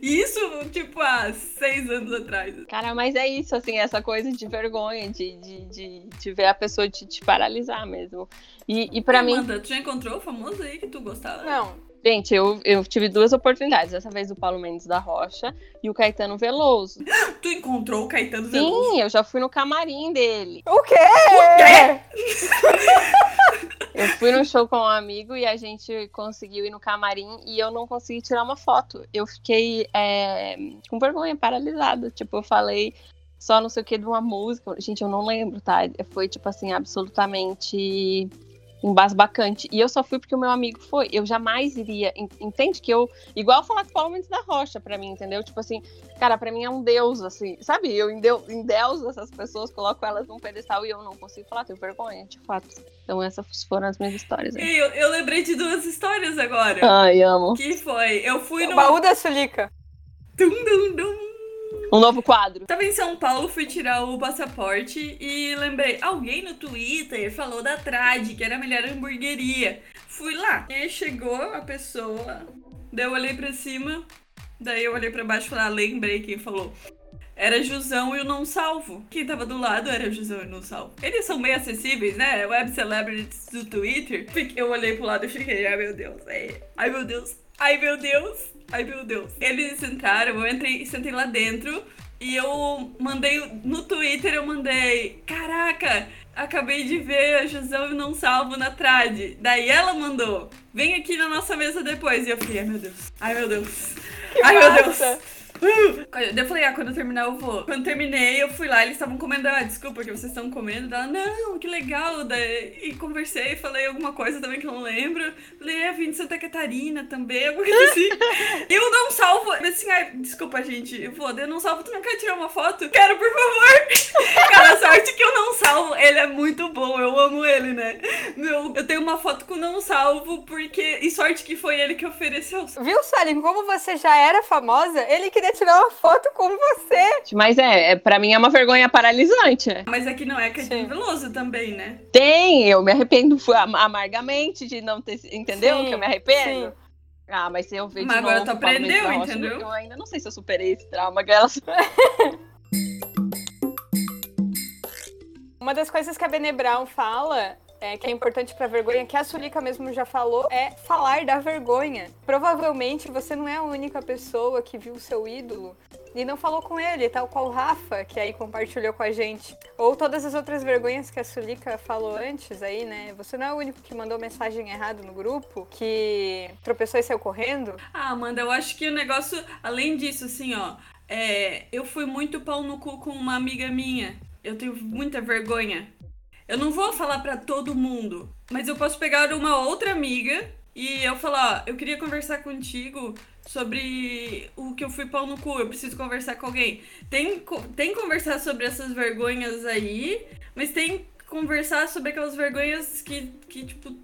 Isso, tipo, há seis anos atrás. Cara, mas é isso, assim, essa coisa de vergonha, de, de, de, de ver a pessoa te, te paralisar mesmo. E, e pra mim. tu já encontrou o famoso aí que tu gostava? Não. Gente, eu, eu tive duas oportunidades. Dessa vez o Paulo Mendes da Rocha e o Caetano Veloso. Tu encontrou o Caetano Sim, Veloso? Sim, eu já fui no camarim dele. O quê? O quê? eu fui no show com um amigo e a gente conseguiu ir no camarim e eu não consegui tirar uma foto. Eu fiquei é, com vergonha, paralisada. Tipo, eu falei só não sei o que de uma música. Gente, eu não lembro, tá? Foi, tipo assim, absolutamente embasbacante. E eu só fui porque o meu amigo foi. Eu jamais iria. Entende que eu. Igual falar com o Paulo Mendes da Rocha pra mim, entendeu? Tipo assim, cara, pra mim é um deus, assim. Sabe? Eu endeuso essas pessoas, coloco elas num pedestal e eu não consigo falar, tenho vergonha, de fato. Então essas foram as minhas histórias. Eu, eu lembrei de duas histórias agora. Ai, amo. Que foi? Eu fui no. Baú da Sulica. Dum, dum, dum. Um novo quadro. Tava em São Paulo, fui tirar o passaporte e lembrei, alguém no Twitter falou da Trad, que era a melhor hamburgueria. Fui lá. E aí chegou a pessoa, daí eu olhei pra cima, daí eu olhei pra baixo e falei, ah, lembrei quem falou. Era Jusão e o Não Salvo. Quem tava do lado era Jusão e o Não Salvo. Eles são bem acessíveis, né? Web celebrities do Twitter. Eu olhei pro lado e fiquei, ai meu Deus, ai meu Deus, ai meu Deus. Ai, meu Deus. Eles entraram, eu entrei, sentei lá dentro e eu mandei no Twitter, eu mandei, caraca, acabei de ver a Jusão e não salvo na trad. Daí ela mandou, vem aqui na nossa mesa depois. E eu fiquei, ai meu Deus, ai meu Deus, que ai massa. meu Deus. Eu falei, ah, quando eu terminar eu vou. Quando terminei, eu fui lá, eles estavam comendo. Ah, desculpa que vocês estão comendo. Ela, não, que legal. Daí, e conversei, falei alguma coisa também que eu não lembro. Falei, é, vim de Santa Catarina também, alguma coisa assim. eu não salvo. Assim, ah, desculpa, gente, eu vou, eu não salvo. Tu não quer tirar uma foto? Quero, por favor. Cara, sorte que eu não salvo. Ele é muito bom, eu amo ele, né? Meu, eu tenho uma foto com não salvo, porque. E sorte que foi ele que ofereceu. Viu, Salim? Como você já era famosa, ele queria tirar uma foto com você. Mas é, é para mim é uma vergonha paralisante. Mas aqui não é Caetano Veloso também, né? Tem, eu me arrependo amargamente de não ter, entendeu? Sim, que eu me arrependo. Sim. Ah, mas se eu ver mas de agora novo, tu aprendeu, entendeu? Eu ainda não sei se eu superei esse trauma, aquelas. Uma das coisas que a Bene Brown fala é, que é importante para vergonha, que a Sulica mesmo já falou, é falar da vergonha. Provavelmente você não é a única pessoa que viu o seu ídolo e não falou com ele, tal qual o Rafa, que aí compartilhou com a gente. Ou todas as outras vergonhas que a Sulica falou antes aí, né? Você não é o único que mandou mensagem errada no grupo, que tropeçou e saiu correndo. Ah, Amanda, eu acho que o negócio, além disso, assim, ó, é, eu fui muito pau no cu com uma amiga minha. Eu tenho muita vergonha eu não vou falar para todo mundo, mas eu posso pegar uma outra amiga e eu falar, ó, eu queria conversar contigo sobre o que eu fui pau no cu, eu preciso conversar com alguém. Tem, tem conversar sobre essas vergonhas aí, mas tem conversar sobre aquelas vergonhas que, que tipo,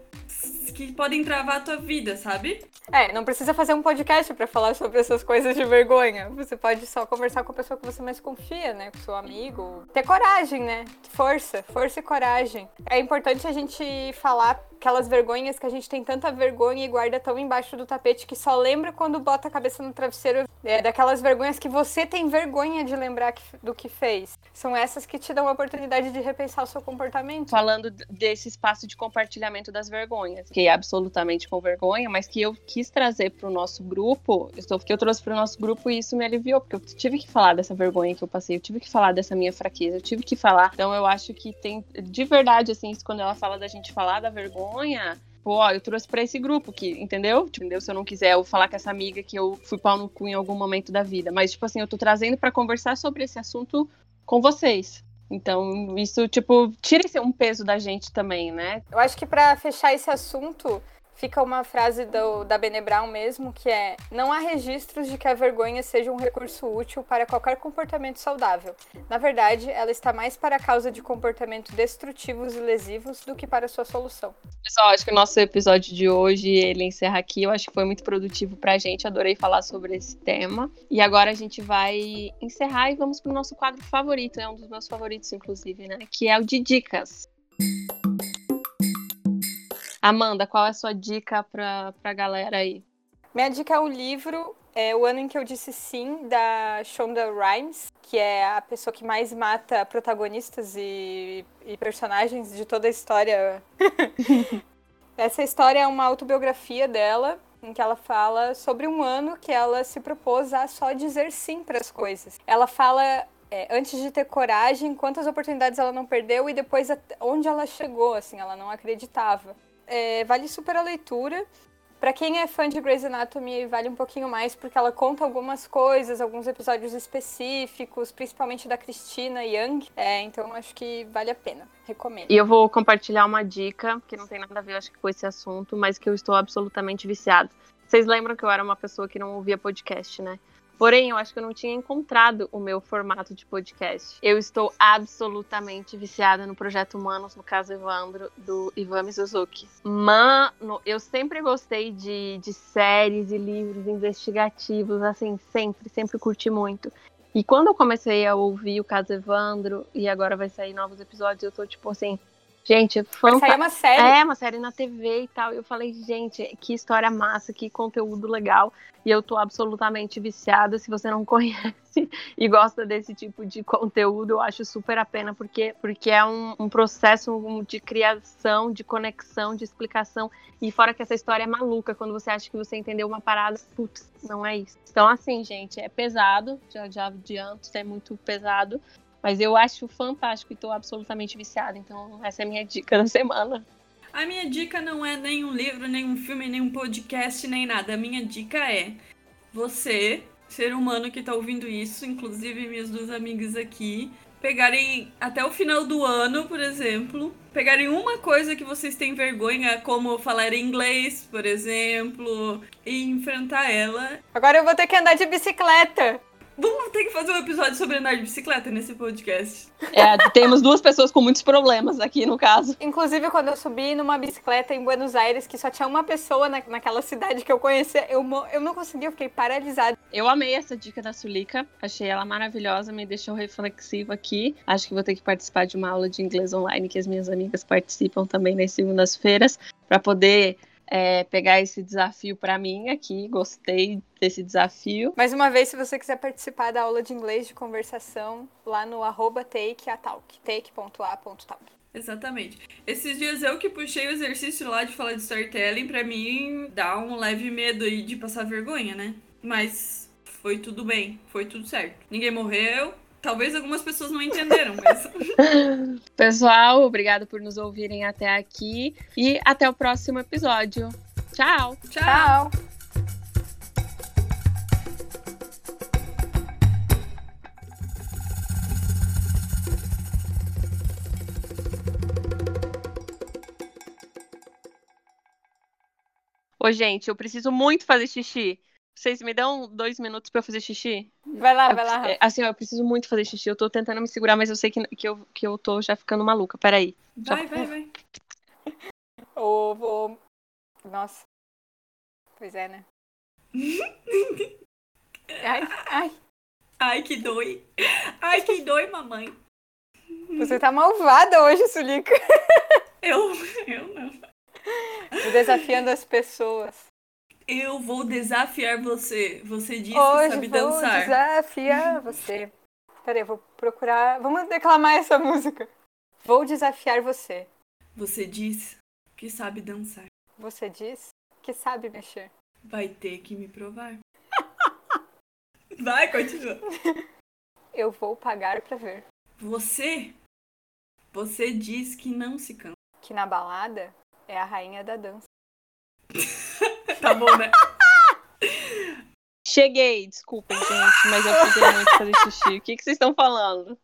que podem travar a tua vida, sabe? É, não precisa fazer um podcast para falar sobre essas coisas de vergonha. Você pode só conversar com a pessoa que você mais confia, né? Com seu amigo. Ter coragem, né? Força, força e coragem. É importante a gente falar aquelas vergonhas que a gente tem tanta vergonha e guarda tão embaixo do tapete que só lembra quando bota a cabeça no travesseiro. É daquelas vergonhas que você tem vergonha de lembrar do que fez. São essas que te dão a oportunidade de repensar o seu comportamento. Falando desse espaço de compartilhamento das vergonhas, fiquei absolutamente com vergonha, mas que eu quis trazer para o nosso grupo, eu, que eu trouxe para o nosso grupo e isso me aliviou, porque eu tive que falar dessa vergonha que eu passei, eu tive que falar dessa minha fraqueza, eu tive que falar. Então eu acho que tem, de verdade, assim, quando ela fala da gente falar da vergonha, vergonha, pô, ó, eu trouxe para esse grupo que, entendeu? Entendeu? Se eu não quiser eu falar com essa amiga que eu fui pau no cu em algum momento da vida, mas tipo assim, eu tô trazendo para conversar sobre esse assunto com vocês. Então, isso, tipo, tira um peso da gente também, né? Eu acho que para fechar esse assunto, fica uma frase do, da Bene Brown mesmo, que é: Não há registros de que a vergonha seja um recurso útil para qualquer comportamento saudável. Na verdade, ela está mais para a causa de comportamentos destrutivos e lesivos do que para sua solução. Pessoal, acho que o nosso episódio de hoje, ele encerra aqui. Eu acho que foi muito produtivo para a gente. Adorei falar sobre esse tema. E agora a gente vai encerrar e vamos para o nosso quadro favorito. É um dos meus favoritos, inclusive, né? Que é o de dicas. Amanda, qual é a sua dica para a galera aí? Minha dica é o livro é O Ano em que Eu Disse Sim, da Shonda Rhimes, que é a pessoa que mais mata protagonistas e, e personagens de toda a história. Essa história é uma autobiografia dela, em que ela fala sobre um ano que ela se propôs a só dizer sim para as coisas. Ela fala é, antes de ter coragem, quantas oportunidades ela não perdeu e depois onde ela chegou, assim, ela não acreditava é, vale super a leitura. Para quem é fã de Grey's Anatomy, vale um pouquinho mais, porque ela conta algumas coisas, alguns episódios específicos, principalmente da Christina Young. É, então acho que vale a pena. Recomendo. E eu vou compartilhar uma dica, que não tem nada a ver, acho que, com esse assunto, mas que eu estou absolutamente viciada. Vocês lembram que eu era uma pessoa que não ouvia podcast, né? Porém, eu acho que eu não tinha encontrado o meu formato de podcast. Eu estou absolutamente viciada no Projeto Humanos, no caso Evandro, do Ivan Mizuzuki. Mano, eu sempre gostei de, de séries e livros investigativos, assim, sempre, sempre curti muito. E quando eu comecei a ouvir o caso Evandro, e agora vai sair novos episódios, eu tô tipo assim, Gente, fantástico. Vai uma série. É, uma série na TV e tal. E eu falei, gente, que história massa, que conteúdo legal. E eu tô absolutamente viciada. Se você não conhece e gosta desse tipo de conteúdo, eu acho super a pena, porque, porque é um, um processo de criação, de conexão, de explicação. E fora que essa história é maluca, quando você acha que você entendeu uma parada, putz, não é isso. Então, assim, gente, é pesado, já, já adianto, é muito pesado. Mas eu acho fantástico e tô absolutamente viciada. Então, essa é a minha dica da semana. A minha dica não é nem um livro, nem um filme, nem um podcast, nem nada. A minha dica é você, ser humano que tá ouvindo isso, inclusive minhas duas amigas aqui, pegarem até o final do ano, por exemplo, pegarem uma coisa que vocês têm vergonha, como falar inglês, por exemplo, e enfrentar ela. Agora eu vou ter que andar de bicicleta. Vamos ter que fazer um episódio sobre andar de bicicleta nesse podcast. É, temos duas pessoas com muitos problemas aqui no caso. Inclusive, quando eu subi numa bicicleta em Buenos Aires, que só tinha uma pessoa na, naquela cidade que eu conhecia, eu, eu não conseguia, eu fiquei paralisada. Eu amei essa dica da Sulica, achei ela maravilhosa, me deixou reflexiva aqui. Acho que vou ter que participar de uma aula de inglês online que as minhas amigas participam também nas segundas-feiras, para poder é, pegar esse desafio para mim aqui. Gostei desse desafio. Mais uma vez, se você quiser participar da aula de inglês de conversação, lá no arroba takeatalk, take.a.talk. Exatamente. Esses dias eu que puxei o exercício lá de falar de storytelling, para mim dá um leve medo aí de passar vergonha, né? Mas foi tudo bem, foi tudo certo. Ninguém morreu, Talvez algumas pessoas não entenderam, mas. Pessoal, obrigado por nos ouvirem até aqui e até o próximo episódio. Tchau. Tchau. Ô, gente, eu preciso muito fazer xixi. Vocês me dão dois minutos pra eu fazer xixi? Vai lá, eu, vai lá. É, assim, eu preciso muito fazer xixi. Eu tô tentando me segurar, mas eu sei que, que, eu, que eu tô já ficando maluca. Peraí. Vai, Só... vai, vai. Ô, ô. Nossa. Pois é, né? ai, ai. Ai, que dói. Ai, que dói, mamãe. Você tá malvada hoje, Sulica. Eu, eu não. Desafiando as pessoas. Eu vou desafiar você. Você disse Hoje que sabe vou dançar. desafiar você. Peraí, eu vou procurar. Vamos declamar essa música. Vou desafiar você. Você diz que sabe dançar. Você diz que sabe mexer. Vai ter que me provar. Vai, continua. Eu vou pagar pra ver. Você. Você diz que não se cansa. Que na balada é a rainha da dança. Tá bom, né? Cheguei, desculpem, gente, mas eu queria muito fazer xixi. O que, que vocês estão falando?